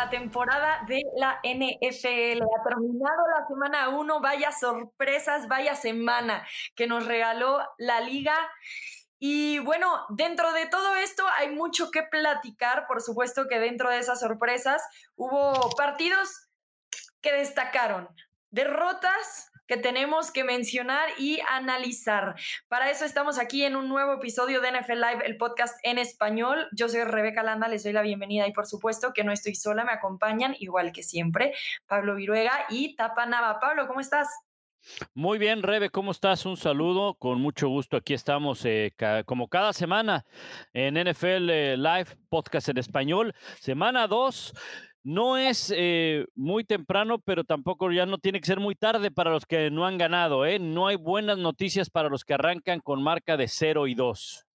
la temporada de la NFL. Ha terminado la semana 1, vaya sorpresas, vaya semana que nos regaló la liga. Y bueno, dentro de todo esto hay mucho que platicar. Por supuesto que dentro de esas sorpresas hubo partidos que destacaron, derrotas que tenemos que mencionar y analizar. Para eso estamos aquí en un nuevo episodio de NFL Live, el podcast en español. Yo soy Rebeca Landa, les doy la bienvenida y por supuesto que no estoy sola, me acompañan igual que siempre Pablo Viruega y Tapa Nava. Pablo, ¿cómo estás? Muy bien, Rebe, ¿cómo estás? Un saludo, con mucho gusto. Aquí estamos eh, como cada semana en NFL eh, Live, podcast en español, semana 2. No es eh, muy temprano, pero tampoco ya no tiene que ser muy tarde para los que no han ganado. ¿eh? No hay buenas noticias para los que arrancan con marca de 0 y 2.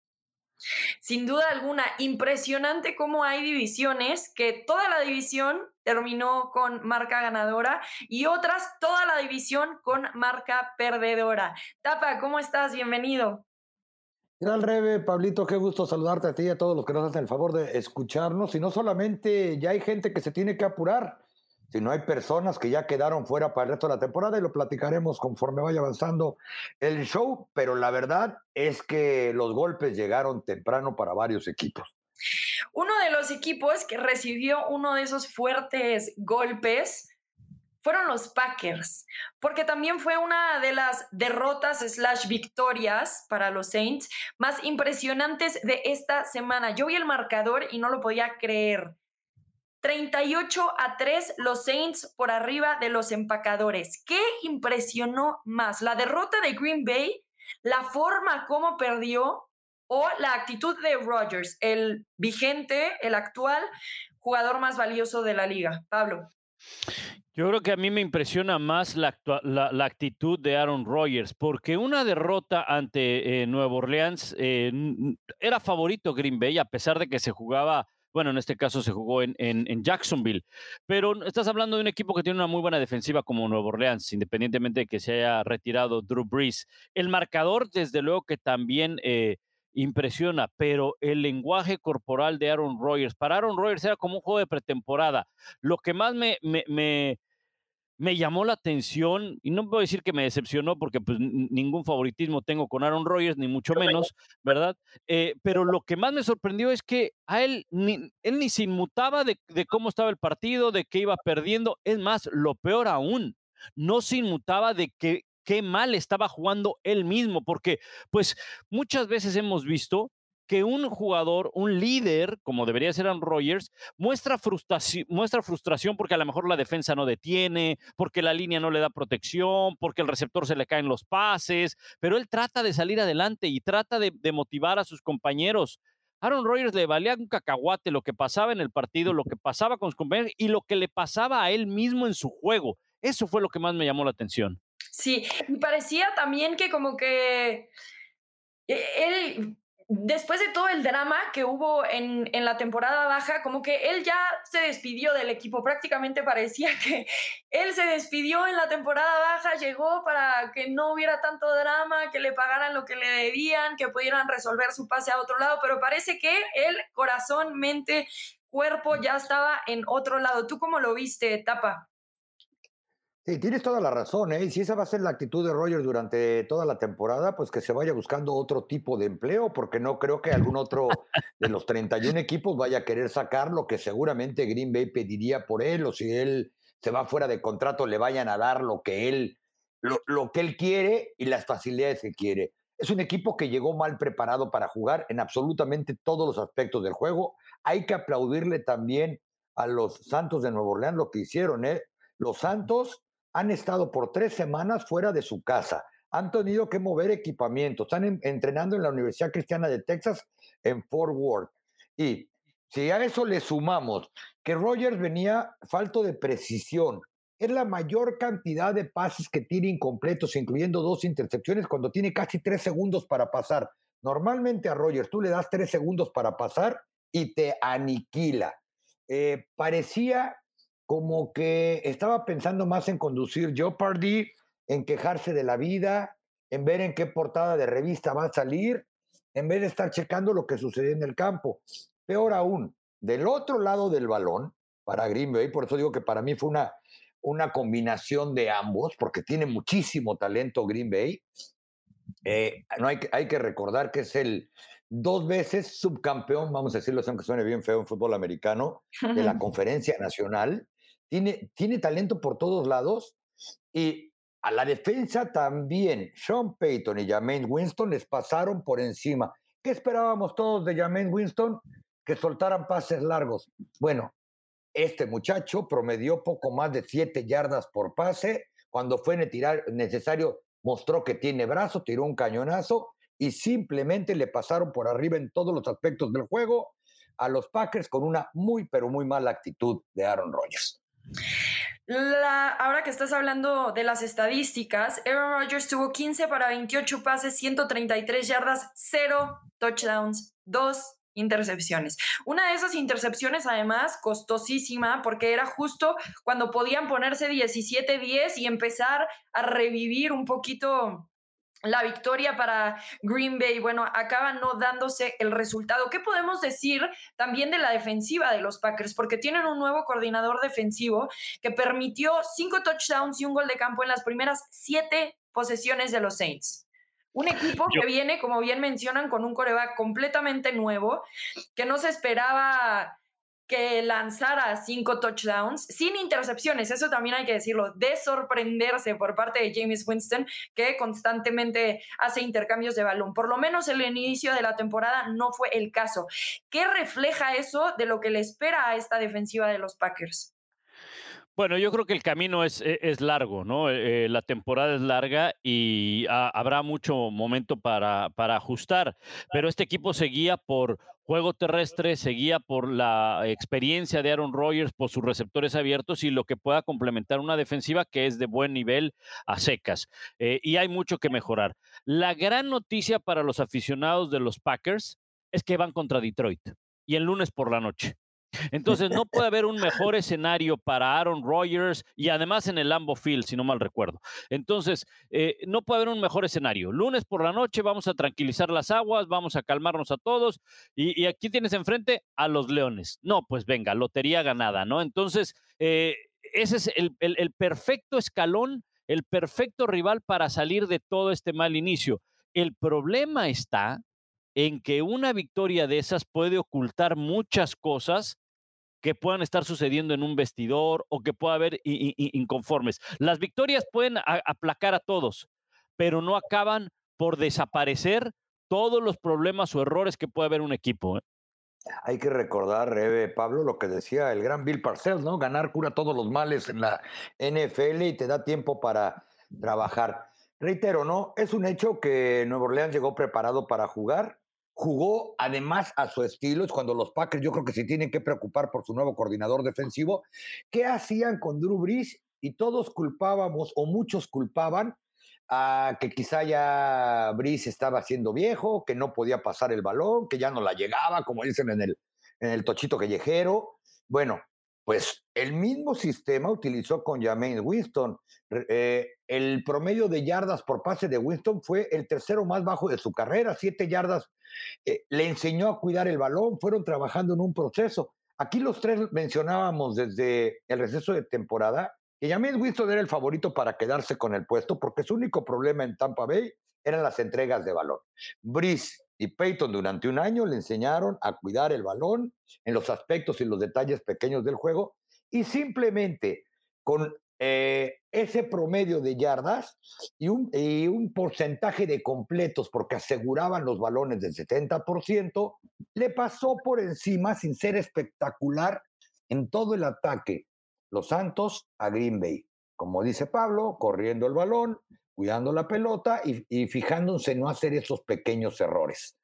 Sin duda alguna, impresionante cómo hay divisiones que toda la división terminó con marca ganadora y otras toda la división con marca perdedora. Tapa, ¿cómo estás? Bienvenido. Gran Rebe, Pablito, qué gusto saludarte a ti y a todos los que nos hacen el favor de escucharnos. Y no solamente ya hay gente que se tiene que apurar, sino hay personas que ya quedaron fuera para el resto de la temporada y lo platicaremos conforme vaya avanzando el show. Pero la verdad es que los golpes llegaron temprano para varios equipos. Uno de los equipos que recibió uno de esos fuertes golpes fueron los Packers, porque también fue una de las derrotas slash victorias para los Saints más impresionantes de esta semana. Yo vi el marcador y no lo podía creer. 38 a 3 los Saints por arriba de los empacadores. ¿Qué impresionó más? ¿La derrota de Green Bay? ¿La forma como perdió? ¿O la actitud de Rodgers, el vigente, el actual jugador más valioso de la liga? Pablo. Yo creo que a mí me impresiona más la, actitud de Aaron Rodgers, porque una derrota ante eh, Orleans eh, era favorito Green Bay, a pesar de que se jugaba, bueno, en este caso se jugó en, Jacksonville, pero estás hablando de un equipo que tiene una muy buena defensiva como Nueva Orleans, independientemente de que se haya retirado Drew Brees. El marcador, desde luego que también... Eh, impresiona, pero el lenguaje corporal de Aaron Rodgers, para Aaron Rodgers era como un juego de pretemporada. Lo que más me, llamó la atención, y no puedo decir que me decepcionó porque pues, ningún favoritismo tengo con Aaron Rodgers, ni mucho menos, ¿verdad? Eh, pero lo que más me sorprendió es que a él ni, él ni se inmutaba de, de cómo estaba el partido, de que iba perdiendo. Es más, lo peor aún, no se inmutaba de que qué mal estaba jugando él mismo, porque pues muchas veces hemos visto que un jugador, un líder, como debería ser Aaron Rodgers, muestra frustración, muestra frustración porque a lo mejor la defensa no detiene, porque la línea no le da protección, porque el receptor se le caen los pases, pero él trata de salir adelante y trata de, de motivar a sus compañeros. Aaron Rodgers le valía un cacahuate lo que pasaba en el partido, lo que pasaba con sus compañeros y lo que le pasaba a él mismo en su juego. Eso fue lo que más me llamó la atención. Sí, y parecía también que como que eh, él, después de todo el drama que hubo en, en, la temporada baja, como que él ya se despidió del equipo, prácticamente parecía que él se despidió en la temporada baja, llegó para que no hubiera tanto drama, que le pagaran lo que le debían, que pudieran resolver su pase a otro lado, pero parece que el corazón, mente, cuerpo ya estaba en otro lado. ¿Tú cómo lo viste, Tapa? Sí, tienes toda la razón, ¿eh? Y si esa va a ser la actitud de Rogers durante toda la temporada, pues que se vaya buscando otro tipo de empleo, porque no creo que algún otro de los 31 equipos vaya a querer sacar lo que seguramente Green Bay pediría por él, o si él se va fuera de contrato, le vayan a dar lo que él, lo, lo que él quiere y las facilidades que quiere. Es un equipo que llegó mal preparado para jugar en absolutamente todos los aspectos del juego. Hay que aplaudirle también a los Santos de Nuevo Orleans lo que hicieron, ¿eh? Los Santos han estado por tres semanas fuera de su casa, han tenido que mover equipamiento, están entrenando en la Universidad Cristiana de Texas en Fort Worth. Y si a eso le sumamos que Rogers venía falto de precisión, es la mayor cantidad de pases que tiene incompletos, incluyendo dos intercepciones, cuando tiene casi tres segundos para pasar. Normalmente a Rogers tú le das tres segundos para pasar y te aniquila. Eh, parecía como que estaba pensando más en conducir Jeopardy, en quejarse de la vida, en ver en qué portada de revista va a salir, en vez de estar checando lo que sucede en el campo. Peor aún, del otro lado del balón, para Green Bay. Por eso digo que para mí fue una, una combinación de ambos, porque tiene muchísimo talento Green Bay. Eh, no hay, hay que recordar que es el dos veces subcampeón, vamos a decirlo, aunque suene bien feo en fútbol americano, de la conferencia nacional. Tiene, tiene talento por todos lados y a la defensa también. Sean Payton y Jermaine Winston les pasaron por encima. ¿Qué esperábamos todos de Jermaine Winston? Que soltaran pases largos. Bueno, este muchacho promedió poco más de siete yardas por pase. Cuando fue necesario, mostró que tiene brazo, tiró un cañonazo y simplemente le pasaron por arriba en todos los aspectos del juego a los Packers con una muy, pero muy mala actitud de Aaron Rodgers. Ahora que estás hablando de las estadísticas, Aaron Rodgers tuvo 15 para 28 pases, 133 yardas, 0 touchdowns, 2 intercepciones. Una de esas intercepciones, además, costosísima, porque era justo cuando podían ponerse 17-10 y empezar a revivir un poquito la victoria para Green Bay, bueno, acaba no dándose el resultado. ¿Qué podemos decir también de la defensiva de los Packers? Porque tienen un nuevo coordinador defensivo que permitió cinco touchdowns y un gol de campo en las primeras siete posesiones de los Saints. Un equipo que viene, como bien mencionan, con un coreback completamente nuevo, que no se esperaba que lanzara cinco touchdowns sin intercepciones, eso también hay que decirlo, de sorprenderse por parte de James Winston, que constantemente hace intercambios de balón. Por lo menos el inicio de la temporada no fue el caso. ¿Qué refleja eso de lo que le espera a esta defensiva de los Packers? Bueno, yo creo que el camino es, e, es largo, ¿no? Eh, la temporada es larga y habrá mucho momento para, para ajustar, pero este equipo seguía por juego terrestre, seguía por la experiencia de Aaron Rodgers, por sus receptores abiertos y lo que pueda complementar una defensiva que es de buen nivel a secas. Eh, y hay mucho que mejorar. La gran noticia para los aficionados de los Packers es que van contra Detroit y el lunes por la noche. Entonces no puede haber un mejor escenario para Aaron Rodgers y además en el Lambo Field, si no mal recuerdo. Entonces, eh, no puede haber un mejor escenario. Lunes por la noche vamos a tranquilizar las aguas, vamos a calmarnos a todos y, aquí tienes enfrente a los Leones. No, pues venga, lotería ganada, ¿no? Entonces, eh, ese es el, el perfecto escalón, el perfecto rival para salir de todo este mal inicio. El problema está en que una victoria de esas puede ocultar muchas cosas que puedan estar sucediendo en un vestidor o que pueda haber inconformes. Las victorias pueden aplacar a todos, pero no acaban por desaparecer todos los problemas o errores que puede haber un equipo. ¿eh? Hay que recordar, Pablo, lo que decía el gran Bill Parcells, ¿no? Ganar cura todos los males en la NFL y te da tiempo para trabajar. Reitero, ¿no? Es un hecho que Nuevo Orleans llegó preparado para jugar jugó además a su estilo, es cuando los Packers yo creo que se tienen que preocupar por su nuevo coordinador defensivo. ¿Qué hacían con Drew Brees? Y todos culpábamos, o muchos culpaban, a que quizá ya Brees estaba siendo viejo, que no podía pasar el balón, que ya no la llegaba, como dicen en el, en el tochito callejero. Bueno, pues el mismo sistema utilizó con Jameis Winston. Eh, el promedio de yardas por pase de Winston fue el tercero más bajo de su carrera, siete yardas. Eh, le enseñó a cuidar el balón, fueron trabajando en un proceso. Aquí los tres mencionábamos desde el receso de temporada que Jameis Winston era el favorito para quedarse con el puesto porque su único problema en Tampa Bay eran las entregas de balón. Brice y Peyton durante un año le enseñaron a cuidar el balón en los aspectos y los detalles pequeños del juego y simplemente con eh, ese promedio de yardas y un, y un, porcentaje de completos porque aseguraban los balones del 70%, le pasó por encima sin ser espectacular en todo el ataque los Santos a Green Bay. Como dice Pablo, corriendo el balón, cuidando la pelota y, fijándose en no hacer esos pequeños errores.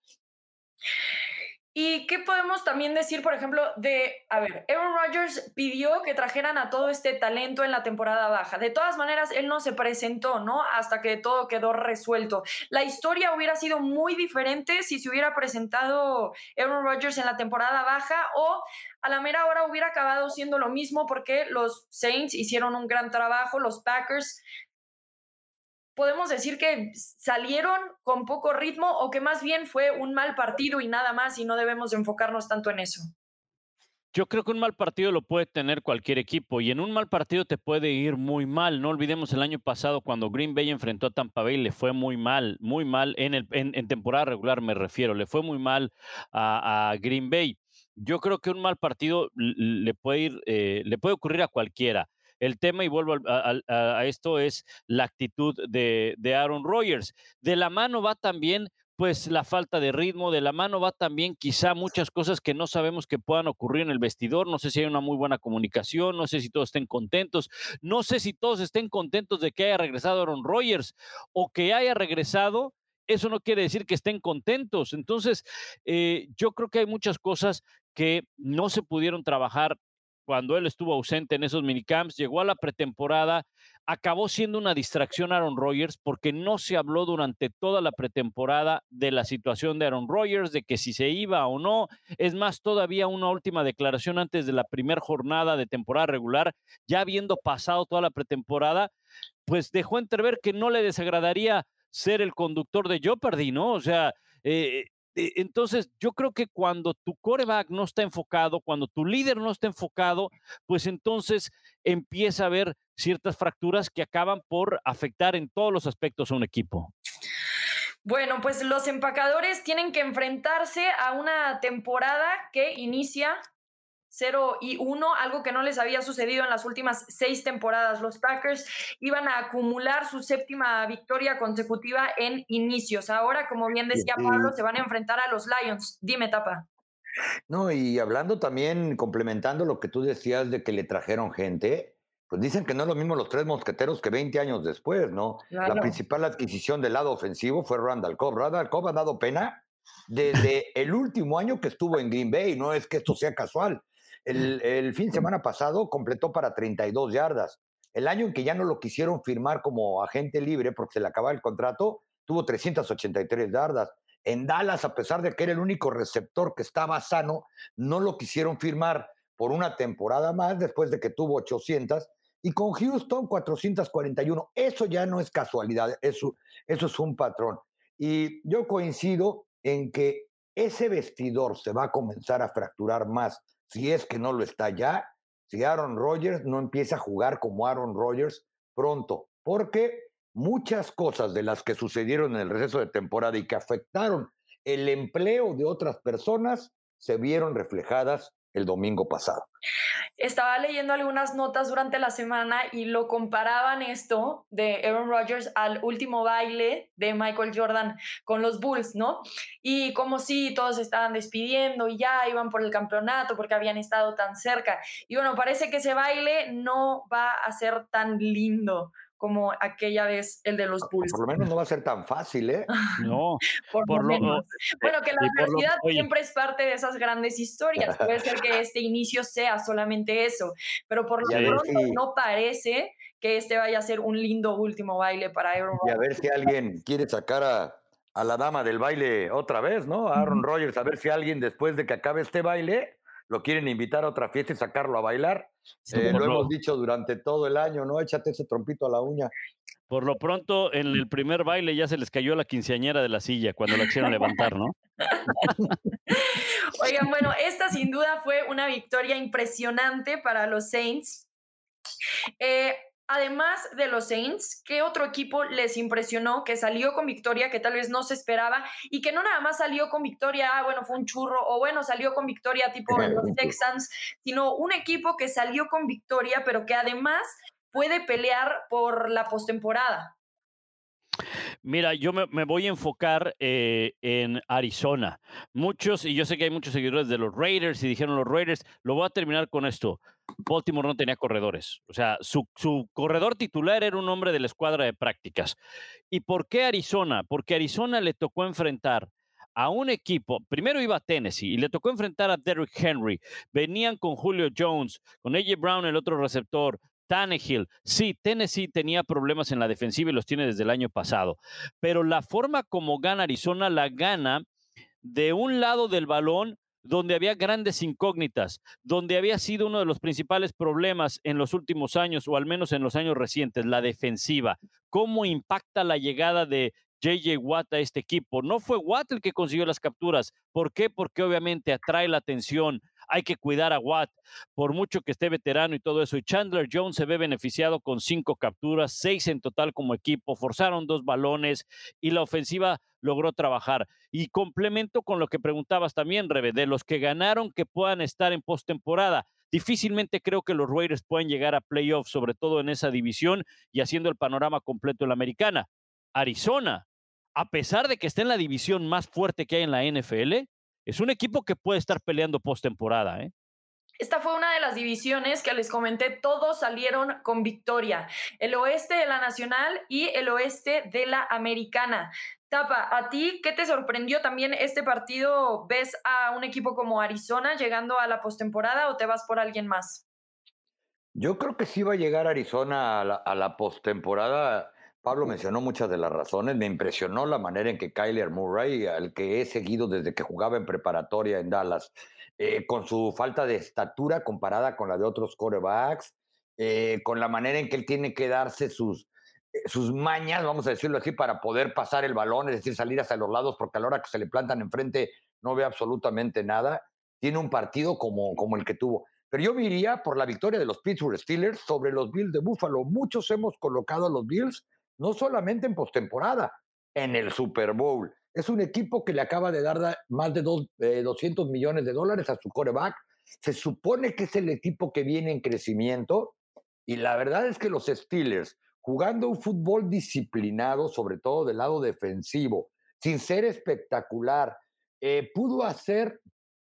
¿Y qué podemos también decir, por ejemplo, de, a ver, Aaron Rodgers pidió que trajeran a todo este talento en la temporada baja. De todas maneras, él no se presentó, ¿no? Hasta que todo quedó resuelto. La historia hubiera sido muy diferente si se hubiera presentado Aaron Rodgers en la temporada baja o a la mera hora hubiera acabado siendo lo mismo porque los Saints hicieron un gran trabajo, los Packers podemos decir que salieron con poco ritmo o que más bien fue un mal partido y nada más y no debemos enfocarnos tanto en eso? Yo creo que un mal partido lo puede tener cualquier equipo y en un mal partido te puede ir muy mal. No olvidemos el año pasado cuando Green Bay enfrentó a Tampa Bay, le fue muy mal, muy mal en, el, temporada regular me refiero, le fue muy mal a, Green Bay. Yo creo que un mal partido le puede, ir, eh, le puede ocurrir a cualquiera. El tema, y vuelvo a, esto, es la actitud de, Aaron Rodgers. De la mano va también pues la falta de ritmo de la mano va también quizá muchas cosas que no sabemos que puedan ocurrir en el vestidor, no sé si hay una muy buena comunicación, no sé si todos estén contentos, no sé si todos estén contentos de que haya regresado Aaron Rodgers o que haya regresado, eso no quiere decir que estén contentos. Entonces, eh, yo creo que hay muchas cosas que no se pudieron trabajar cuando él estuvo ausente en esos minicamps, llegó a la pretemporada, acabó siendo una distracción Aaron Rodgers porque no se habló durante toda la pretemporada de la situación de Aaron Rodgers, de que si se iba o no. Es más, todavía una última declaración antes de la primera jornada de temporada regular, ya habiendo pasado toda la pretemporada, pues dejó entrever que no le desagradaría ser el conductor de Jeopardy, ¿no? O sea, eh, entonces, yo creo que cuando tu coreback no está enfocado, cuando tu líder no está enfocado, pues entonces empieza a haber ciertas fracturas que acaban por afectar en todos los aspectos a un equipo. Bueno, pues los empacadores tienen que enfrentarse a una temporada que inicia 0 y 1, algo que no les había sucedido en las últimas seis temporadas. Los Packers iban a acumular su séptima victoria consecutiva en inicios. Ahora, como bien decía Pablo, se van a enfrentar a los Lions. Dime, Tapa. No, y hablando también, complementando lo que tú decías de que le trajeron gente, pues dicen que no es lo mismo los tres mosqueteros que 20 años después, ¿no? La principal adquisición del lado ofensivo fue Randall Cobb. Randall Cobb ha dado pena desde el último año que estuvo en Green Bay, no es que esto sea casual. El, fin de semana pasado completó para 32 yardas. El año en que ya no lo quisieron firmar como agente libre porque se le acababa el contrato, tuvo 383 yardas. En Dallas, a pesar de que era el único receptor que estaba sano, no lo quisieron firmar por una temporada más después de que tuvo 800. Y con Houston, 441. Eso ya no es casualidad, eso, eso es un patrón. Y yo coincido en que ese vestidor se va a comenzar a fracturar más si es que no lo está ya, si Aaron Rodgers no empieza a jugar como Aaron Rodgers pronto, porque muchas cosas de las que sucedieron en el receso de temporada y que afectaron el empleo de otras personas se vieron reflejadas el domingo pasado. Estaba leyendo algunas notas durante la semana y lo comparaban esto de Aaron Rodgers al último baile de Michael Jordan con los Bulls, ¿no? Y como si todos estaban despidiendo y ya iban por el campeonato porque habían estado tan cerca. Y bueno, parece que ese baile no va a ser tan lindo como aquella vez el de los Bulls. Por lo menos no va a ser tan fácil, ¿eh? No. por, lo menos. bueno, que la adversidad siempre es parte de esas grandes historias. Puede ser que este inicio sea solamente eso, pero por lo pronto no parece que este vaya a ser un lindo último baile para Aaron Rodgers. Y a ver si alguien quiere sacar a, a la dama del baile otra vez, ¿no? A Aaron Rodgers, a ver si alguien después de que acabe este baile lo quieren invitar a otra fiesta y sacarlo a bailar. Eh, lo hemos dicho durante todo el año, ¿no? Échate ese trompito a la uña. Por lo pronto, en el primer baile ya se les cayó la quinceañera de la silla cuando la quisieron levantar, ¿no? Oigan, bueno, esta sin duda fue una victoria impresionante para los Saints. Eh, además de los Saints, ¿qué otro equipo les impresionó que salió con victoria, que tal vez no se esperaba y que no nada más salió con victoria, ah, bueno, fue un churro, o bueno, salió con victoria tipo los Texans, sino un equipo que salió con victoria, pero que además puede pelear por la postemporada? Mira, yo me, voy a enfocar eh, en Arizona. Muchos, y yo sé que hay muchos seguidores de los Raiders y dijeron los Raiders, lo voy a terminar con esto. Baltimore no tenía corredores. O sea, su, su corredor titular era un hombre de la escuadra de prácticas. ¿Y por qué Arizona? Porque Arizona le tocó enfrentar a un equipo, primero iba a Tennessee y le tocó enfrentar a Derrick Henry. Venían con Julio Jones, con AJ Brown, el otro receptor, Tannehill. Sí, Tennessee tenía problemas en la defensiva y los tiene desde el año pasado, pero la forma como gana Arizona la gana de un lado del balón donde había grandes incógnitas, donde había sido uno de los principales problemas en los últimos años, o al menos en los años recientes, la defensiva. ¿Cómo impacta la llegada de JJ Watt a este equipo? No fue Watt el que consiguió las capturas. ¿Por qué? Porque obviamente atrae la atención hay que cuidar a Watt, por mucho que esté veterano y todo eso. Y Chandler Jones se ve beneficiado con cinco capturas, seis en total como equipo, forzaron dos balones y la ofensiva logró trabajar. Y complemento con lo que preguntabas también, Rebe, de los que ganaron que puedan estar en postemporada. Difícilmente creo que los Raiders puedan llegar a playoffs, sobre todo en esa división y haciendo el panorama completo en la americana. Arizona, a pesar de que esté en la división más fuerte que hay en la NFL, es un equipo que puede estar peleando postemporada, ¿eh? Esta fue una de las divisiones que les comenté, todos salieron con victoria. El oeste de la nacional y el oeste de la americana. Tapa, ¿a ti qué te sorprendió también este partido? ¿Ves a un equipo como Arizona llegando a la postemporada o te vas por alguien más? Yo creo que sí va a llegar Arizona a la, a la postemporada. Pablo mencionó muchas de las razones. Me impresionó la manera en que Kyler Murray, al que he seguido desde que jugaba en preparatoria en Dallas, eh, con su falta de estatura comparada con la de otros corebacks, eh, con la manera en que él tiene que darse sus, eh, sus mañas, vamos a decirlo así, para poder pasar el balón, es decir, salir hacia los lados, porque a la hora que se le plantan enfrente no ve absolutamente nada. Tiene un partido como, como el que tuvo. Pero yo iría por la victoria de los Pittsburgh Steelers sobre los Bills de Buffalo. Muchos hemos colocado a los Bills no solamente en postemporada, en el Super Bowl. Es un equipo que le acaba de dar más de dos, 200 millones de dólares a su coreback. Se supone que es el equipo que viene en crecimiento y la verdad es que los Steelers, jugando un fútbol disciplinado, sobre todo del lado defensivo, sin ser espectacular, eh, pudo hacer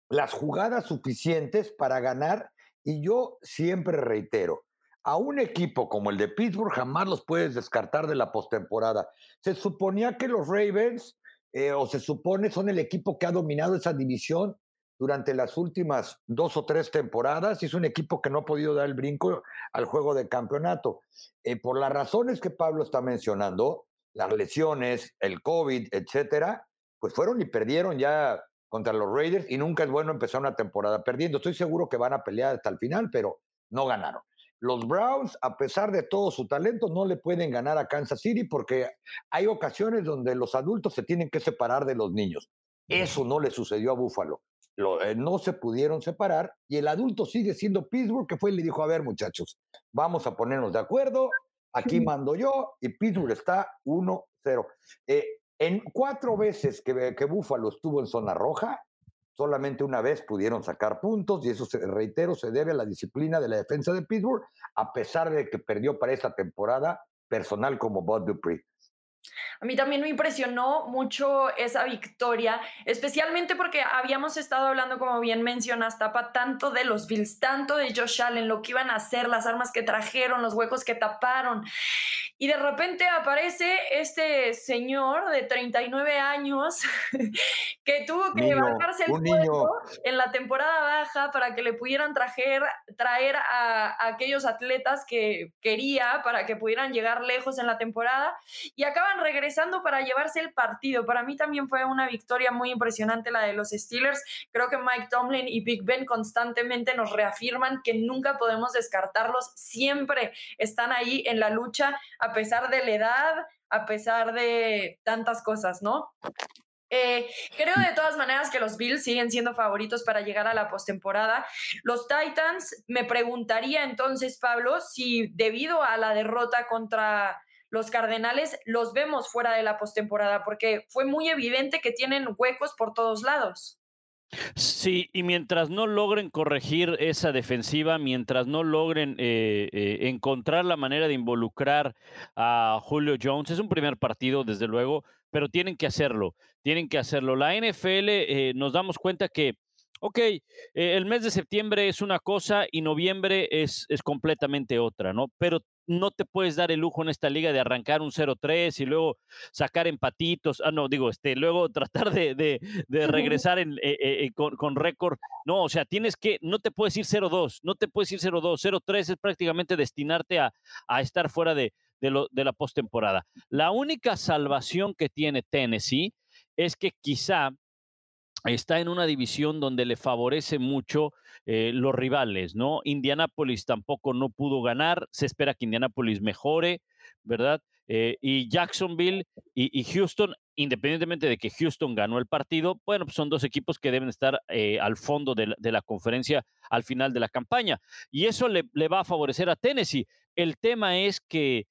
las jugadas suficientes para ganar y yo siempre reitero, a un equipo como el de Pittsburgh jamás los puedes descartar de la postemporada. Se suponía que los Ravens eh, o se supone son el equipo que ha dominado esa división durante las últimas dos o tres temporadas es un equipo que no ha podido dar el brinco al juego de campeonato. Eh, por las razones que Pablo está mencionando, las lesiones, el COVID, etcétera, pues fueron y perdieron ya contra los Raiders y nunca es bueno empezar una temporada perdiendo. Estoy seguro que van a pelear hasta el final, pero no ganaron. Los Browns, a pesar de todo su talento, no le pueden ganar a Kansas City porque hay ocasiones donde los adultos se tienen que separar de los niños. Eso no le sucedió a Buffalo. Eh, no se pudieron separar y el adulto sigue siendo Pittsburgh, que fue y le dijo, a ver muchachos, vamos a ponernos de acuerdo, aquí mando yo y Pittsburgh está 1-0. Eh, en cuatro veces que, que Buffalo estuvo en zona roja, Solamente una vez pudieron sacar puntos y eso, se, reitero, se debe a la disciplina de la defensa de Pittsburgh, a pesar de que perdió para esta temporada personal como Bud Dupree. A mí también me impresionó mucho esa victoria, especialmente porque habíamos estado hablando, como bien mencionas, Tapa, tanto de los Bills, tanto de Josh Allen, lo que iban a hacer, las armas que trajeron, los huecos que taparon. Y de repente aparece este señor de 39 años que tuvo que bajarse el cuerpo en la temporada baja para que le pudieran traer, traer a, aquellos atletas que quería para que pudieran llegar lejos en la temporada y acaban regresando para llevarse el partido. Para mí también fue una victoria muy impresionante la de los Steelers. Creo que Mike Tomlin y Big Ben constantemente nos reafirman que nunca podemos descartarlos, siempre están ahí en la lucha a pesar de la edad, a pesar de tantas cosas, ¿no? Eh, creo de todas maneras que los Bills siguen siendo favoritos para llegar a la postemporada. Los Titans, me preguntaría entonces, Pablo, si debido a la derrota contra los Cardenales los vemos fuera de la postemporada, porque fue muy evidente que tienen huecos por todos lados. Sí, y mientras no logren corregir esa defensiva, mientras no logren eh, eh, encontrar la manera de involucrar a Julio Jones, es un primer partido, desde luego, pero tienen que hacerlo, tienen que hacerlo. La NFL eh, nos damos cuenta que, ok, el mes de septiembre es una cosa y noviembre es, es completamente otra, ¿no? Pero no te puedes dar el lujo en esta liga de arrancar un 0-3 y luego sacar empatitos, ah, no, digo, este, luego tratar de, regresar en, eh, eh, eh, con, récord. No, o sea, tienes que, no te puedes ir 0-2, no te puedes ir 0-2, 0-3 es prácticamente destinarte a, estar fuera de, lo, de la postemporada. La única salvación que tiene Tennessee es que quizá está en una división donde le favorece mucho eh, los rivales, ¿no? Indianápolis tampoco no pudo ganar, se espera que Indianápolis mejore, ¿verdad? Eh, y Jacksonville y, Houston, independientemente de que Houston ganó el partido, bueno, pues son dos equipos que deben estar eh, al fondo de la, conferencia al final de la campaña. Y eso le, va a favorecer a Tennessee. El tema es que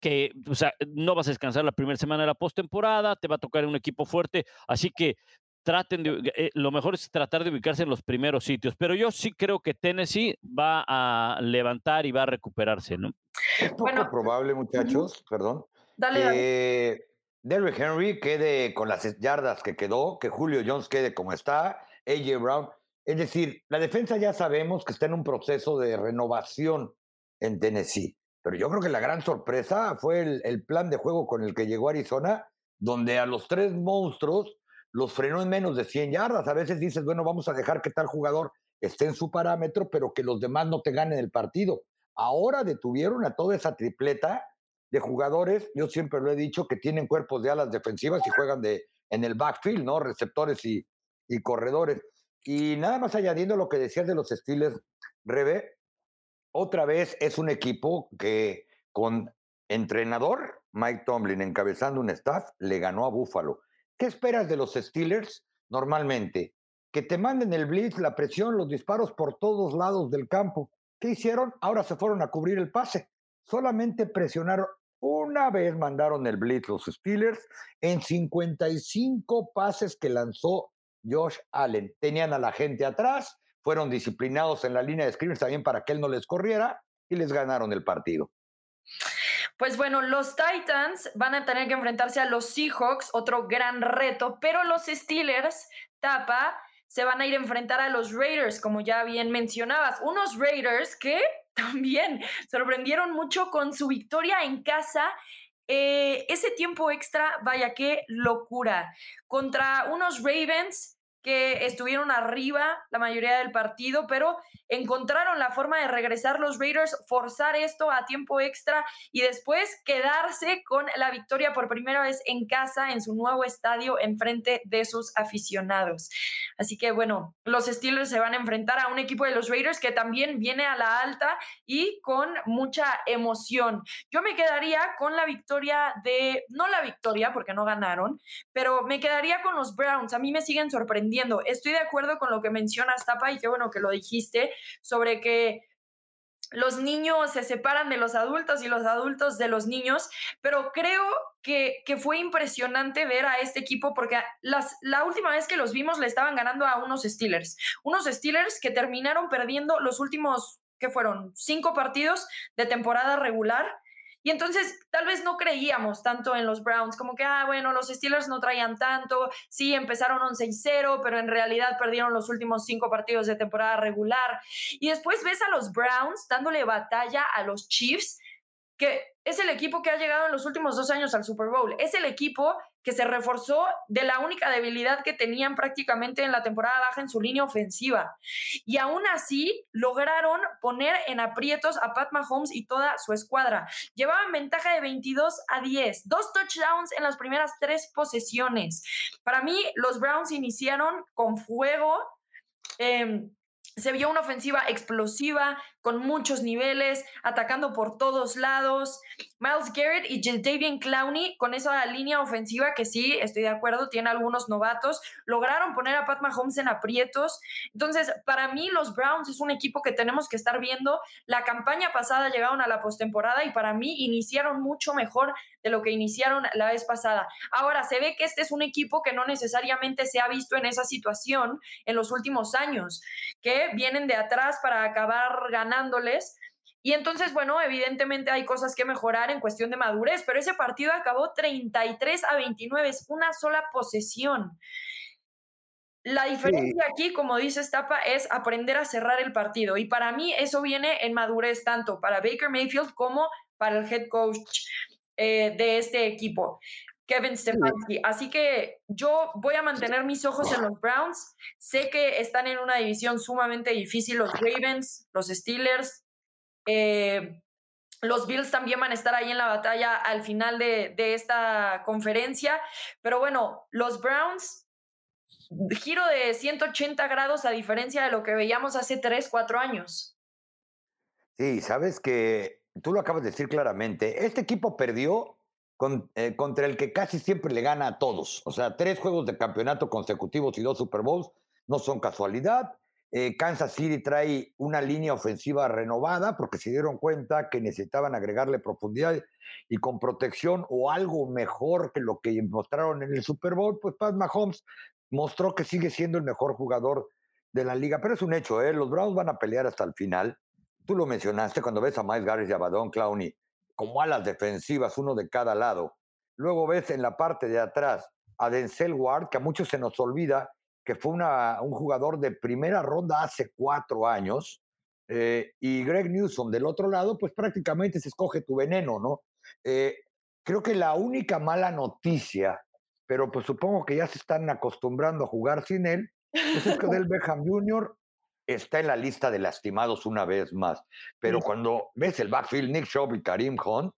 que o sea, no vas a descansar la primera semana de la postemporada, te va a tocar un equipo fuerte, así que traten de, eh, lo mejor es tratar de ubicarse en los primeros sitios, pero yo sí creo que Tennessee va a levantar y va a recuperarse, ¿no? Es poco probable, muchachos, perdón, que Derrick Henry quede con las yardas que quedó, que Julio Jones quede como está, AJ Brown. Es decir, la defensa ya sabemos que está en un proceso de renovación en Tennessee, pero yo creo que la gran sorpresa fue el, el plan de juego con el que llegó Arizona, donde a los tres monstruos los frenó en menos de 100 yardas. A veces dices, bueno, vamos a dejar que tal jugador esté en su parámetro, pero que los demás no te ganen el partido. Ahora detuvieron a toda esa tripleta de jugadores, yo siempre lo he dicho, que tienen cuerpos de alas defensivas y juegan de, en el backfield, ¿no? Receptores y, y corredores. Y nada más añadiendo lo que decías de los Steelers, Rebe, otra vez es un equipo que con entrenador, Mike Tomlin encabezando un staff, le ganó a Buffalo. ¿Qué esperas de los Steelers normalmente? Que te manden el blitz, la presión, los disparos por todos lados del campo. ¿Qué hicieron? Ahora se fueron a cubrir el pase. Solamente presionaron una vez, mandaron el blitz los Steelers en 55 pases que lanzó Josh Allen. Tenían a la gente atrás, fueron disciplinados en la línea de scrimmage también para que él no les corriera y les ganaron el partido. Pues bueno, los Titans van a tener que enfrentarse a los Seahawks, otro gran reto, pero los Steelers, tapa, se van a ir a enfrentar a los Raiders, como ya bien mencionabas. Unos Raiders que también sorprendieron mucho con su victoria en casa. Eh, ese tiempo extra, vaya qué locura. Contra unos Ravens que estuvieron arriba la mayoría del partido, pero encontraron la forma de regresar los Raiders, forzar esto a tiempo extra y después quedarse con la victoria por primera vez en casa en su nuevo estadio en frente de sus aficionados. Así que bueno, los Steelers se van a enfrentar a un equipo de los Raiders que también viene a la alta y con mucha emoción. Yo me quedaría con la victoria de, no la victoria porque no ganaron, pero me quedaría con los Browns. A mí me siguen sorprendiendo Estoy de acuerdo con lo que mencionas, Tapa, y qué bueno que lo dijiste, sobre que los niños se separan de los adultos y los adultos de los niños, pero creo que, fue impresionante ver a este equipo porque la última vez que los vimos le estaban ganando a unos Steelers, unos Steelers que terminaron perdiendo los últimos, que fueron cinco partidos de temporada regular y entonces tal vez no creíamos tanto en los Browns, como que, ah, bueno, los Steelers no traían tanto, sí, empezaron 11-0, pero en realidad perdieron los últimos cinco partidos de temporada regular. Y después ves a los Browns dándole batalla a los Chiefs, que es el equipo que ha llegado en los últimos dos años al Super Bowl. Es el equipo que se reforzó de la única debilidad que tenían prácticamente en la temporada baja en su línea ofensiva. Y aún así lograron poner en aprietos a Pat Mahomes y toda su escuadra. Llevaban ventaja de 22 a 10, dos touchdowns en las primeras tres posesiones. Para mí, los Browns iniciaron con fuego. Eh, se vio una ofensiva explosiva, con muchos niveles, atacando por todos lados. Miles Garrett y Davian Clowney, con esa línea ofensiva que sí, estoy de acuerdo, tiene algunos novatos, lograron poner a Pat Mahomes en aprietos. Entonces, para mí, los Browns es un equipo que tenemos que estar viendo. La campaña pasada llegaron a la postemporada y para mí iniciaron mucho mejor de lo que iniciaron la vez pasada. Ahora, se ve que este es un equipo que no necesariamente se ha visto en esa situación en los últimos años, que vienen de atrás para acabar ganándoles. Y entonces, bueno, evidentemente hay cosas que mejorar en cuestión de madurez, pero ese partido acabó 33 a 29, es una sola posesión. La diferencia aquí, como dice Stapa, es aprender a cerrar el partido. Y para mí eso viene en madurez tanto para Baker Mayfield como para el head coach eh, de este equipo. Kevin Stefanski. Así que yo voy a mantener mis ojos en los Browns. Sé que están en una división sumamente difícil los Ravens, los Steelers. Eh, los Bills también van a estar ahí en la batalla al final de, de esta conferencia. Pero bueno, los Browns, giro de 180 grados a diferencia de lo que veíamos hace 3, 4 años. Sí, sabes que tú lo acabas de decir claramente. Este equipo perdió eh, contra el que casi siempre le gana a todos. O sea, tres juegos de campeonato consecutivos y dos Super Bowls no son casualidad. Eh, Kansas City trae una línea ofensiva renovada porque se dieron cuenta que necesitaban agregarle profundidad y con protección o algo mejor que lo que mostraron en el Super Bowl, pues Pat Mahomes mostró que sigue siendo el mejor jugador de la liga. Pero es un hecho, ¿eh? los Browns van a pelear hasta el final. Tú lo mencionaste cuando ves a Miles Garrett y a Badon Clowney como alas defensivas, uno de cada lado. Luego ves en la parte de atrás a Denzel Ward, que a muchos se nos olvida que fue una, un jugador de primera ronda hace cuatro años, eh, y Greg Newsom del otro lado, pues prácticamente se escoge tu veneno, ¿no? Eh, creo que la única mala noticia, pero pues supongo que ya se están acostumbrando a jugar sin él, pues es que Del Beckham Jr. está en la lista de lastimados una vez más. Pero cuando ves el backfield, Nick Chubb y Karim Hunt,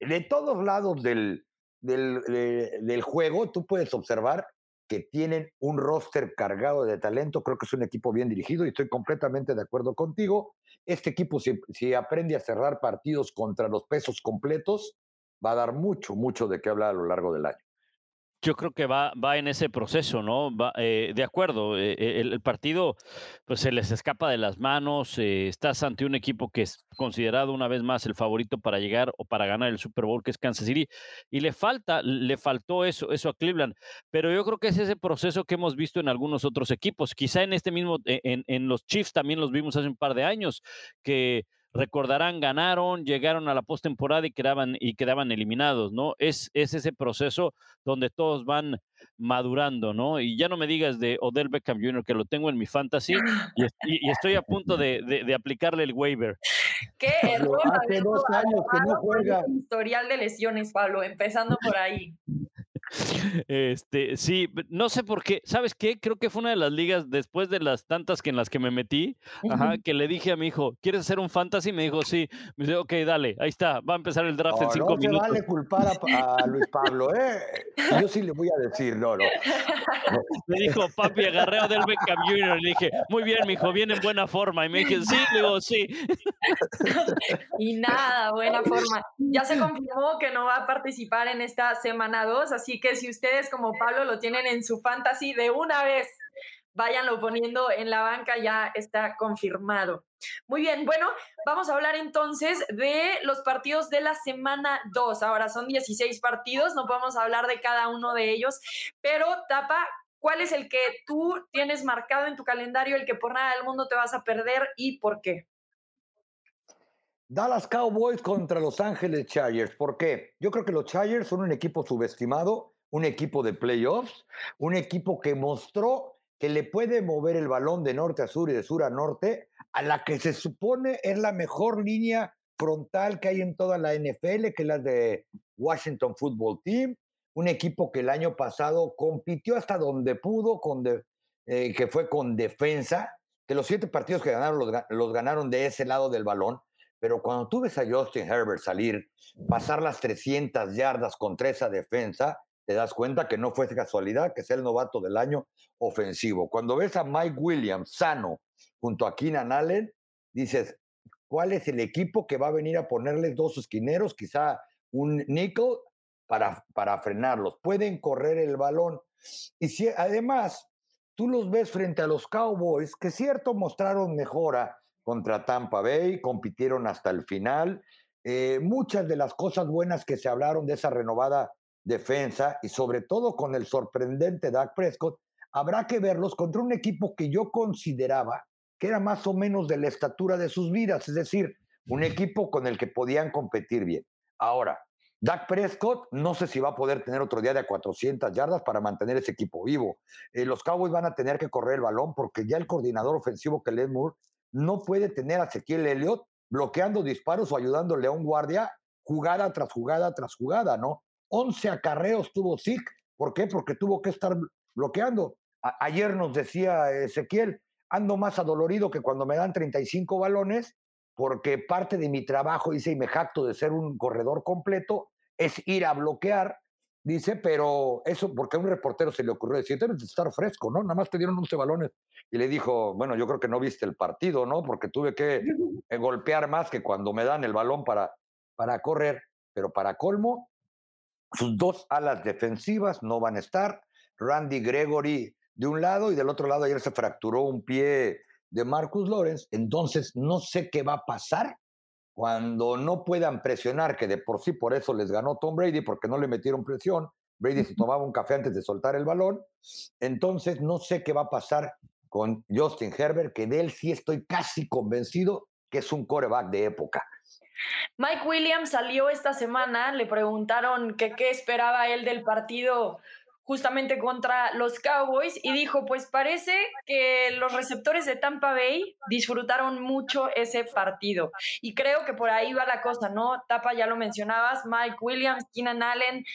de todos lados del, del, del, juego, tú puedes observar que tienen un roster cargado de talento. Creo que es un equipo bien dirigido y estoy completamente de acuerdo contigo. Este equipo, si, si aprende a cerrar partidos contra los pesos completos, va a dar mucho, mucho de qué hablar a lo largo del año. Yo creo que va, va en ese proceso, ¿no? Va, eh, de acuerdo, eh, eh, el, partido pues se les escapa de las manos, estás ante un equipo que es considerado una vez más el favorito para llegar o para ganar el Super Bowl, que es Kansas City, y le falta, le faltó eso, eso a Cleveland, pero yo creo que es ese proceso que hemos visto en algunos otros equipos, quizá en este mismo, en, en los Chiefs también los vimos hace un par de años, que recordarán, ganaron, llegaron a la postemporada y quedaban, y quedaban eliminados, ¿no? Es, es ese proceso donde todos van madurando, ¿no? Y ya no me digas de Odell Beckham Jr., que lo tengo en mi fantasy y, estoy a punto de, de, aplicarle el waiver. Qué error. Hace dos años que no juega. Historial de lesiones, Pablo, empezando por ahí. Este, sí, no sé por qué. ¿Sabes qué? Creo que fue una de las ligas después de las tantas que en las que me metí, que le dije a mi hijo, ¿quieres hacer un fantasy? Me dijo, sí. Me dice, ok, dale, ahí está, va a empezar el draft en cinco minutos. No vale culpar a, Luis Pablo, ¿eh? Yo sí le voy a decir, no, no. Me dijo, papi, agarré a Del Beckham Jr. Le dije, muy bien, mi hijo, viene en buena forma. Y me dije, sí, le digo, sí. Y nada, buena forma. Ya se confirmó que no va a participar en esta semana 2, así que si ustedes como Pablo lo tienen en su fantasy de una vez, váyanlo poniendo en la banca, ya está confirmado. Muy bien, bueno, vamos a hablar entonces de los partidos de la semana 2. Ahora son 16 partidos, no podemos hablar de cada uno de ellos, pero Tapa, ¿cuál es el que tú tienes marcado en tu calendario, el que por nada del mundo te vas a perder y por qué? Dallas Cowboys contra Los Ángeles Chargers. ¿Por qué? Yo creo que los Chargers son un equipo subestimado, un equipo de playoffs, un equipo que mostró que le puede mover el balón de norte a sur y de sur a norte, a la que se supone es la mejor línea frontal que hay en toda la NFL, que es la de Washington Football Team, un equipo que el año pasado compitió hasta donde pudo, con eh, que fue con defensa, que los siete partidos que ganaron los, los ganaron de ese lado del balón, pero cuando tú ves a Justin Herbert salir, pasar las 300 yardas contra esa defensa, te das cuenta que no fue casualidad que sea el novato del año ofensivo. Cuando ves a Mike Williams sano junto a Keenan Allen, dices, ¿cuál es el equipo que va a venir a ponerles dos esquineros, quizá un nickel, para, para frenarlos? Pueden correr el balón. Y si además tú los ves frente a los Cowboys, que cierto mostraron mejora, contra Tampa Bay, compitieron hasta el final. Eh, muchas de las cosas buenas que se hablaron de esa renovada defensa y sobre todo con el sorprendente Dak Prescott, habrá que verlos contra un equipo que yo consideraba que era más o menos de la estatura de sus vidas, es decir, un equipo con el que podían competir bien. Ahora, Dak Prescott no sé si va a poder tener otro día de 400 yardas para mantener ese equipo vivo. Eh, los Cowboys van a tener que correr el balón porque ya el coordinador ofensivo que Moore no puede tener a Ezequiel Elliott bloqueando disparos o ayudándole a un guardia jugada tras jugada tras jugada, ¿no? 11 acarreos tuvo Zeke. ¿Por qué? Porque tuvo que estar bloqueando. ayer nos decía Ezequiel, ando más adolorido que cuando me dan 35 balones, porque parte de mi trabajo, dice, y me jacto de ser un corredor completo, es ir a bloquear Dice, pero eso, porque a un reportero se le ocurrió decir, debes de estar fresco, ¿no? Nada más te dieron 11 balones. Y le dijo, bueno, yo creo que no viste el partido, ¿no? Porque tuve que eh, golpear más que cuando me dan el balón para, para correr. Pero para colmo, sus dos alas defensivas no van a estar. Randy Gregory de un lado y del otro lado ayer se fracturó un pie de Marcus Lawrence. Entonces no sé qué va a pasar cuando no puedan presionar, que de por sí por eso les ganó Tom Brady, porque no le metieron presión. Brady se tomaba un café antes de soltar el balón. Entonces no sé qué va a pasar con Justin Herbert, que de él sí estoy casi convencido que es un coreback de época. Mike Williams salió esta semana, le preguntaron que qué esperaba él del partido justamente contra los Cowboys y dijo, pues parece que los receptores de Tampa Bay disfrutaron mucho ese partido. Y creo que por ahí va la cosa, ¿no? Tapa, ya lo mencionabas, Mike Williams, Keenan Allen,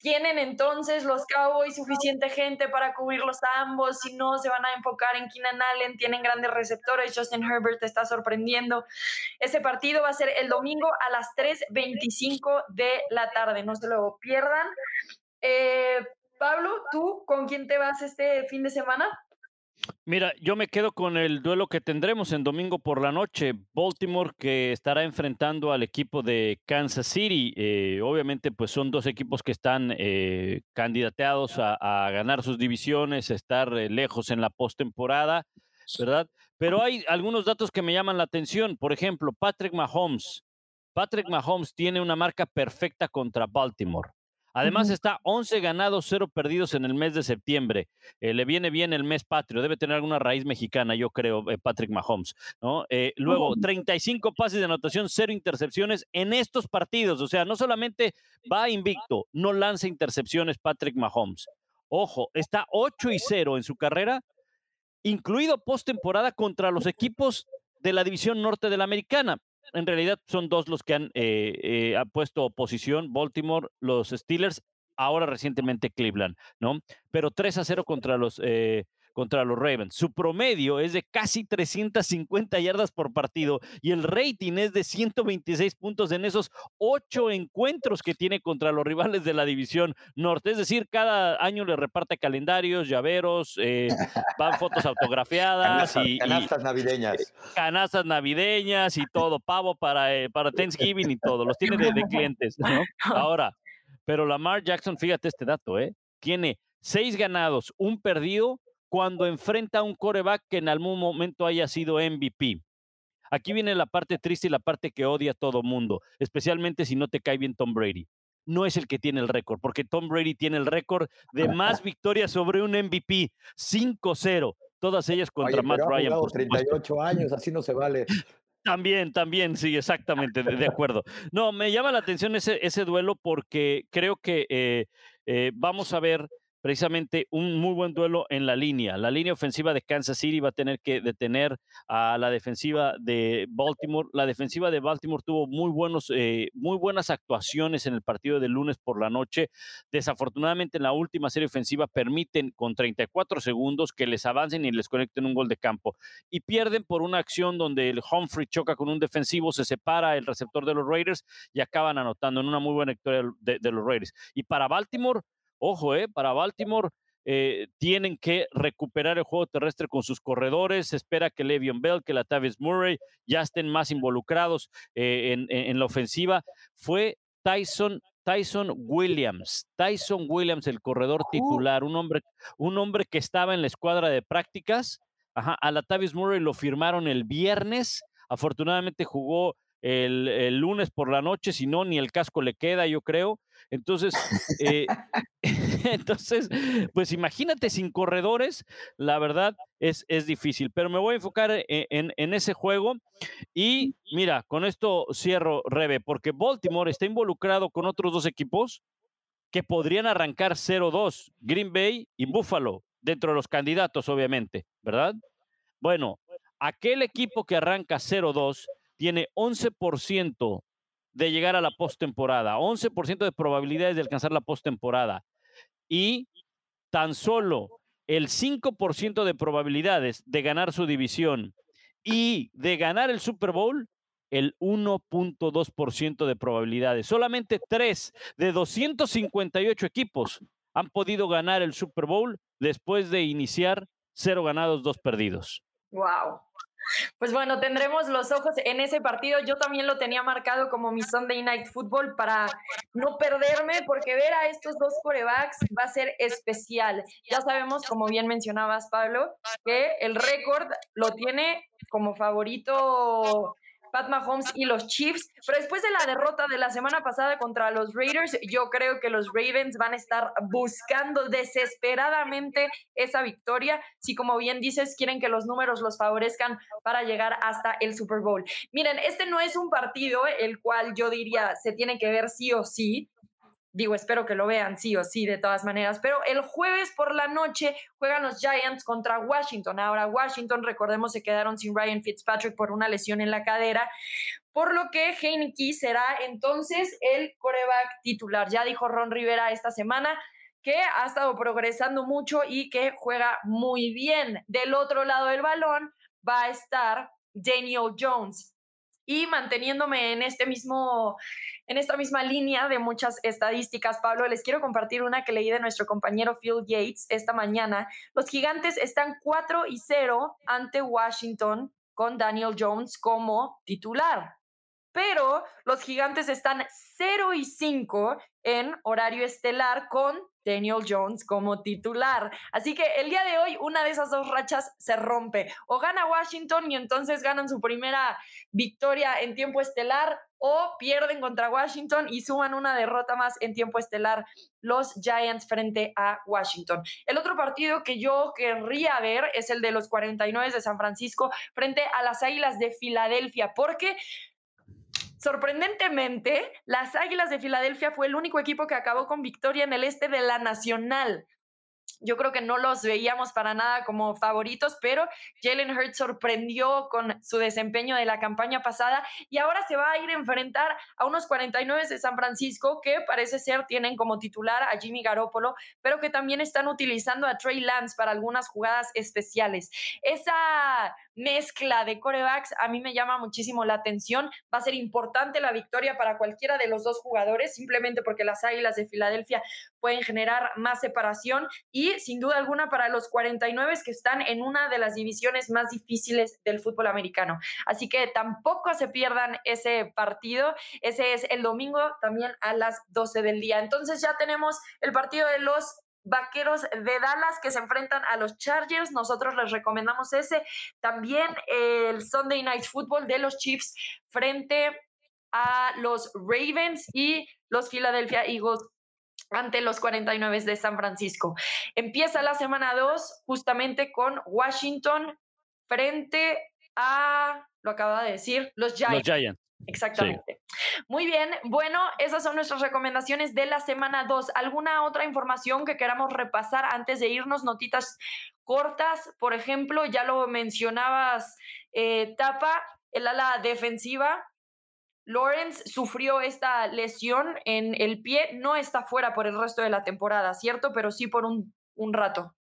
¿Tienen entonces los Cowboys suficiente gente para cubrirlos a ambos? Si no, se van a enfocar en Keenan Allen, tienen grandes receptores, Justin Herbert está sorprendiendo. Ese partido va a ser el domingo a las 3.25 de la tarde, no se lo pierdan. Eh, Pablo, ¿tú con quién te vas este fin de semana? Mira, yo me quedo con el duelo que tendremos en domingo por la noche. Baltimore que estará enfrentando al equipo de Kansas City. Eh, obviamente, pues son dos equipos que están eh, candidateados a, ganar sus divisiones, estar eh, lejos en la postemporada, ¿verdad? Pero hay algunos datos que me llaman la atención. Por ejemplo, Patrick Mahomes. Patrick Mahomes tiene una marca perfecta contra Baltimore. Además está 11 ganados, 0 perdidos en el mes de septiembre. Eh, le viene bien el mes patrio. Debe tener alguna raíz mexicana, yo creo, eh, Patrick Mahomes. ¿no? Eh, luego, 35 pases de anotación, 0 intercepciones en estos partidos. O sea, no solamente va invicto, no lanza intercepciones Patrick Mahomes. Ojo, está 8 y 0 en su carrera, incluido postemporada contra los equipos de la división norte de la americana en realidad son dos los que han eh, eh, puesto oposición, Baltimore, los Steelers, ahora recientemente Cleveland, ¿no? Pero 3 a 0 contra los eh, contra los Ravens. Su promedio es de casi 350 yardas por partido y el rating es de 126 puntos en esos ocho encuentros que tiene contra los rivales de la división norte. Es decir, cada año le reparte calendarios, llaveros, eh, van fotos autografiadas y canastas navideñas. Canastas navideñas y todo, pavo para, eh, para Thanksgiving y todo. Los tiene de, de clientes. ¿no? Ahora, pero Lamar Jackson, fíjate este dato, ¿eh? Tiene seis ganados, un perdido cuando enfrenta a un coreback que en algún momento haya sido MVP. Aquí viene la parte triste y la parte que odia a todo mundo, especialmente si no te cae bien Tom Brady. No es el que tiene el récord, porque Tom Brady tiene el récord de más victorias sobre un MVP, 5-0, todas ellas contra Matt Ryan. Por 38 años, así no se vale. También, también, sí, exactamente, de, acuerdo. No, me llama la atención ese, ese duelo porque creo que eh, eh, vamos a ver precisamente un muy buen duelo en la línea. La línea ofensiva de Kansas City va a tener que detener a la defensiva de Baltimore. La defensiva de Baltimore tuvo muy, buenos, eh, muy buenas actuaciones en el partido de lunes por la noche. Desafortunadamente en la última serie ofensiva permiten con 34 segundos que les avancen y les conecten un gol de campo. Y pierden por una acción donde el Humphrey choca con un defensivo, se separa el receptor de los Raiders y acaban anotando en una muy buena victoria de, de los Raiders. Y para Baltimore, Ojo, eh, para Baltimore eh, tienen que recuperar el juego terrestre con sus corredores. Se espera que Le'Veon Bell, que la Tavis Murray ya estén más involucrados eh, en, la ofensiva. Fue Tyson, Tyson Williams, Tyson Williams, el corredor oh. titular, un hombre, un hombre que estaba en la escuadra de prácticas. Ajá, a la Tavis Murray lo firmaron el viernes. Afortunadamente jugó el, lunes por la noche, si no, ni el casco le queda, yo creo. Entonces, eh, entonces, pues imagínate sin corredores, la verdad es, es difícil, pero me voy a enfocar e, en, en, ese juego y mira, con esto cierro, Rebe, porque Baltimore está involucrado con otros dos equipos que podrían arrancar 0-2, Green Bay y Buffalo, dentro de los candidatos, obviamente, ¿verdad? Bueno, aquel equipo que arranca 0-2 tiene 11% de llegar a la postemporada, 11% de probabilidades de alcanzar la postemporada y tan solo el 5% de probabilidades de ganar su división y de ganar el Super Bowl, el 1.2% de probabilidades. Solamente 3 de 258 equipos han podido ganar el Super Bowl después de iniciar cero ganados, dos perdidos. Wow. Pues bueno, tendremos los ojos en ese partido. Yo también lo tenía marcado como mi Sunday Night Football para no perderme, porque ver a estos dos corebacks va a ser especial. Ya sabemos, como bien mencionabas, Pablo, que el récord lo tiene como favorito Pat Mahomes y los Chiefs. Pero después de la derrota de la semana pasada contra los Raiders, yo creo que los Ravens van a estar buscando desesperadamente esa victoria. Si, como bien dices, quieren que los números los favorezcan para llegar hasta el Super Bowl. Miren, este no es un partido el cual yo diría se tiene que ver sí o sí. Digo, espero que lo vean sí o sí, de todas maneras. Pero el jueves por la noche juegan los Giants contra Washington. Ahora, Washington, recordemos, se quedaron sin Ryan Fitzpatrick por una lesión en la cadera. Por lo que Heineke será entonces el coreback titular. Ya dijo Ron Rivera esta semana que ha estado progresando mucho y que juega muy bien. Del otro lado del balón va a estar Daniel Jones. Y manteniéndome en este mismo en esta misma línea de muchas estadísticas, Pablo, les quiero compartir una que leí de nuestro compañero Phil Yates esta mañana. Los gigantes están 4 y 0 ante Washington con Daniel Jones como titular. Pero los gigantes están 0 y 5 en horario estelar con Daniel Jones como titular. Así que el día de hoy una de esas dos rachas se rompe. O gana Washington y entonces ganan su primera victoria en tiempo estelar o pierden contra Washington y suman una derrota más en tiempo estelar los Giants frente a Washington. El otro partido que yo querría ver es el de los 49 de San Francisco frente a las Águilas de Filadelfia, porque Sorprendentemente, las Águilas de Filadelfia fue el único equipo que acabó con victoria en el este de la Nacional yo creo que no los veíamos para nada como favoritos, pero Jalen Hurts sorprendió con su desempeño de la campaña pasada y ahora se va a ir a enfrentar a unos 49 de San Francisco que parece ser tienen como titular a Jimmy Garoppolo, pero que también están utilizando a Trey Lance para algunas jugadas especiales. Esa mezcla de corebacks a mí me llama muchísimo la atención. Va a ser importante la victoria para cualquiera de los dos jugadores, simplemente porque las Águilas de Filadelfia pueden generar más separación y sin duda alguna para los 49 que están en una de las divisiones más difíciles del fútbol americano. Así que tampoco se pierdan ese partido. Ese es el domingo también a las 12 del día. Entonces ya tenemos el partido de los Vaqueros de Dallas que se enfrentan a los Chargers. Nosotros les recomendamos ese. También el Sunday Night Football de los Chiefs frente a los Ravens y los Philadelphia Eagles ante los 49 de San Francisco. Empieza la semana 2 justamente con Washington frente a, lo acaba de decir, los Giants. Exactamente. Muy bien, bueno, esas son nuestras recomendaciones de la semana 2. ¿Alguna otra información que queramos repasar antes de irnos? Notitas cortas, por ejemplo, ya lo mencionabas, eh, Tapa, el ala defensiva Lawrence sufrió esta lesión en el pie, no está fuera por el resto de la temporada, ¿cierto? Pero sí por un, rato.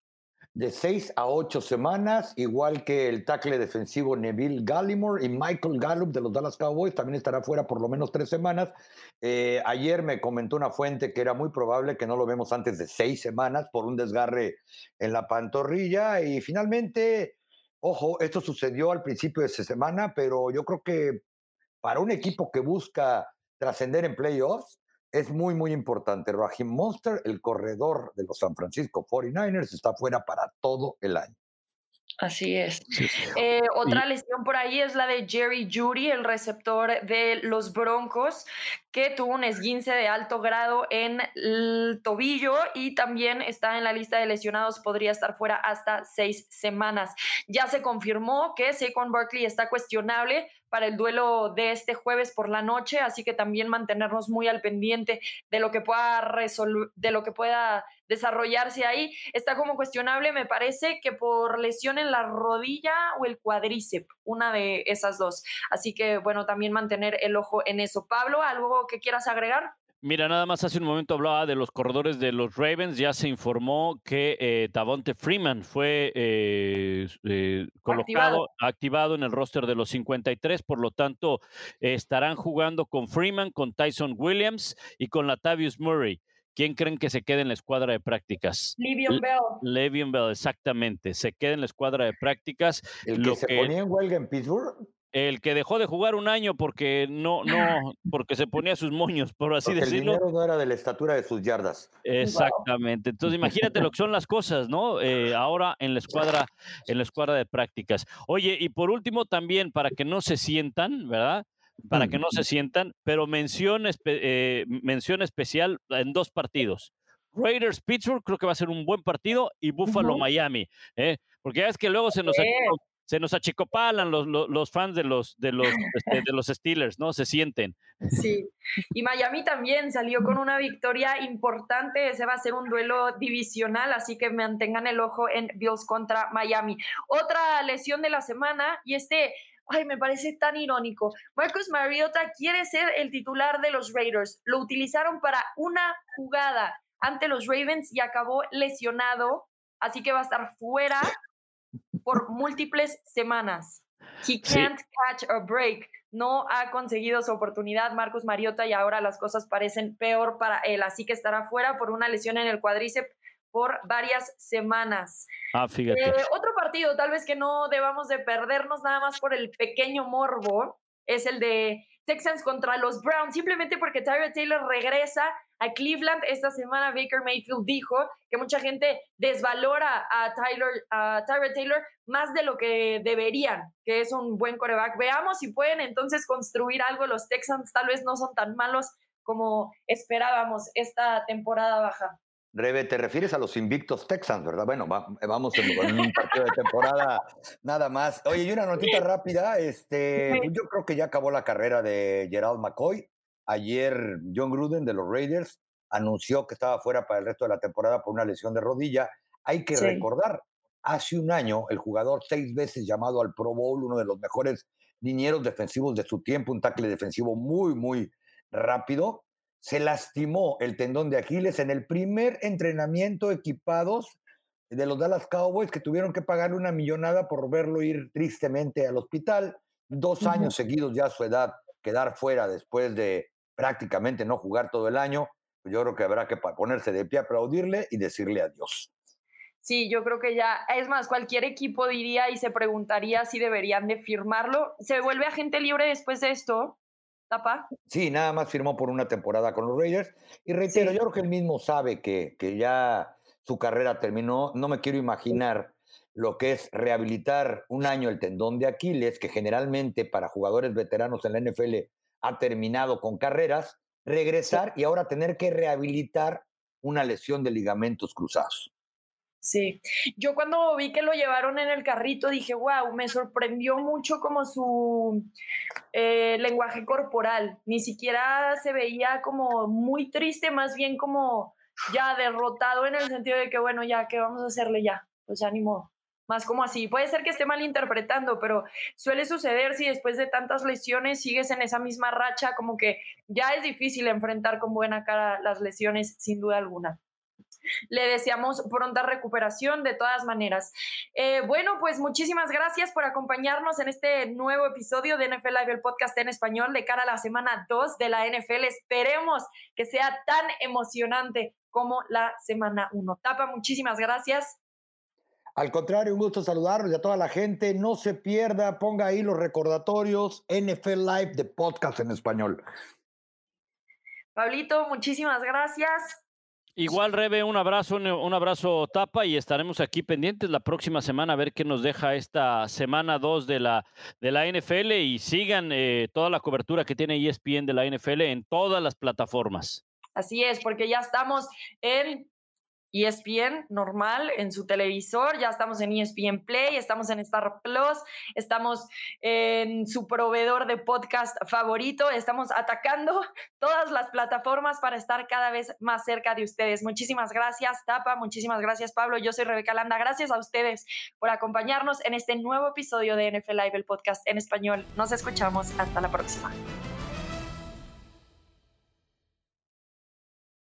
De seis a ocho semanas, igual que el tackle defensivo Neville Gallimore y Michael Gallup de los Dallas Cowboys, también estará fuera por lo menos tres semanas. Eh, ayer me comentó una fuente que era muy probable que no lo vemos antes de seis semanas por un desgarre en la pantorrilla y finalmente, ojo, esto sucedió al principio de esa semana, pero yo creo que para un equipo que busca trascender en playoffs, es muy, muy importante. Raheem Monster, el corredor de los San Francisco 49ers, está fuera para todo el año. Así es. Eh, otra lesión por ahí es la de Jerry Judy, el receptor de los Broncos, que tuvo un esguince de alto grado en el tobillo y también está en la lista de lesionados, podría estar fuera hasta seis semanas. Ya se confirmó que Saquon Barkley está cuestionable para el duelo de este jueves por la noche, así que también mantenernos muy al pendiente de lo que pueda de lo que pueda desarrollarse ahí. Está como cuestionable, me parece que por lesión en la rodilla o el cuádriceps, una de esas dos. Así que bueno, también mantener el ojo en eso. Pablo, ¿algo que quieras agregar? Mira, nada más hace un momento hablaba de los corredores de los Ravens. Ya se informó que eh, Tavonte Freeman fue eh, eh, colocado, activado. en el roster de los 53. Por lo tanto, estarán jugando con Freeman, con Tyson Williams y con Latavius Murray ¿quién creen que se quede en la escuadra de prácticas? Livion Bell. Le'Veon Bell, exactamente. Se queda en la escuadra de prácticas. ¿El que se ponía en huelga en Pittsburgh? El que dejó de jugar un año porque no, no, porque se ponía sus moños, por así decirlo. El dinero no era de la estatura de sus yardas. Exactamente. Entonces, imagínate lo que son las cosas, ¿no? Eh, ahora en la escuadra, en la escuadra de prácticas. Oye, y por último, también, para que no se sientan, ¿verdad? Para que no se sientan, pero mención, eh, mención especial en dos partidos. Raiders Pittsburgh creo que va a ser un buen partido y Buffalo Miami, ¿eh? porque ya es que luego se nos, se nos achicopalan los, los, fans de los, de, los, este, de los Steelers, ¿no? Se sienten. Sí, y Miami también salió con una victoria importante, ese va a ser un duelo divisional, así que mantengan el ojo en Bills contra Miami. Otra lesión de la semana, y este, ay, me parece tan irónico. Marcus Mariota quiere ser el titular de los Raiders, lo utilizaron para una jugada ante los Ravens y acabó lesionado, así que va a estar fuera por múltiples semanas. He can't catch a break. No ha conseguido su oportunidad Marcos Mariota y ahora las cosas parecen peor para él. Así que estará fuera por una lesión en el cuádriceps por varias semanas. Ah, fíjate. Eh, otro partido, tal vez que no debamos de perdernos nada más por el pequeño morbo, es el de Texans contra los Browns, simplemente porque Tyler Taylor regresa a Cleveland. Esta semana Baker Mayfield dijo que mucha gente desvalora a Tyler, a Tyler Taylor más de lo que deberían, que es un buen coreback. Veamos si pueden entonces construir algo. Los Texans tal vez no son tan malos como esperábamos esta temporada baja. Rebe, te refieres a los invictos Texans, ¿verdad? Bueno, vamos en, un partido de temporada nada más. Oye, y una notita rápida, este, yo creo que ya acabó la carrera de Gerald McCoy. Ayer John Gruden de los Raiders anunció que estaba fuera para el resto de la temporada por una lesión de rodilla. Hay que recordar, hace un año el jugador seis veces llamado al Pro Bowl, uno de los mejores linieros defensivos de su tiempo, un tackle defensivo muy, muy rápido, se lastimó el tendón de Aquiles en el primer entrenamiento equipados de los Dallas Cowboys que tuvieron que pagarle una millonada por verlo ir tristemente al hospital. Dos años seguidos ya a su edad, quedar fuera después de prácticamente no jugar todo el año. Pues yo creo que habrá que ponerse de pie, aplaudirle y decirle adiós. Sí, yo creo que ya, es más, cualquier equipo diría y se preguntaría si deberían de firmarlo. ¿Se vuelve agente libre después de esto? ¿Tapa? Sí, nada más firmó por una temporada con los Raiders. Y reitero, yo creo que él mismo sabe que, que ya su carrera terminó. No me quiero imaginar lo que es rehabilitar un año el tendón de Aquiles, que generalmente para jugadores veteranos en la NFL ha terminado con carreras, regresar y ahora tener que rehabilitar una lesión de ligamentos cruzados. Sí, yo cuando vi que lo llevaron en el carrito dije, wow, me sorprendió mucho como su eh, lenguaje corporal. Ni siquiera se veía como muy triste, más bien como ya derrotado en el sentido de que, bueno, ya, ¿qué vamos a hacerle ya? Pues ya. Más como así. Puede ser que esté mal interpretando, pero suele suceder si después de tantas lesiones sigues en esa misma racha, como que ya es difícil enfrentar con buena cara las lesiones, sin duda alguna. Le deseamos pronta recuperación de todas maneras. Eh, bueno, pues muchísimas gracias por acompañarnos en este nuevo episodio de NFL Live, el podcast en español de cara a la semana 2 de la NFL. Esperemos que sea tan emocionante como la semana 1. Tapa, muchísimas gracias. Al contrario, un gusto saludarlos y a toda la gente. No se pierda, ponga ahí los recordatorios NFL Live de podcast en español. Pablito, muchísimas gracias. Igual, Rebe, un abrazo, un abrazo tapa y estaremos aquí pendientes la próxima semana a ver qué nos deja esta semana 2 de la, de la NFL y sigan eh, toda la cobertura que tiene ESPN de la NFL en todas las plataformas. Así es, porque ya estamos en ESPN normal en su televisor, ya estamos en ESPN Play, estamos en Star Plus, estamos en su proveedor de podcast favorito, estamos atacando todas las plataformas para estar cada vez más cerca de ustedes. Muchísimas gracias, Tapa, muchísimas gracias, Pablo. Yo soy Rebeca Landa. Gracias a ustedes por acompañarnos en este nuevo episodio de NFL Live, el podcast en español. Nos escuchamos. Hasta la próxima.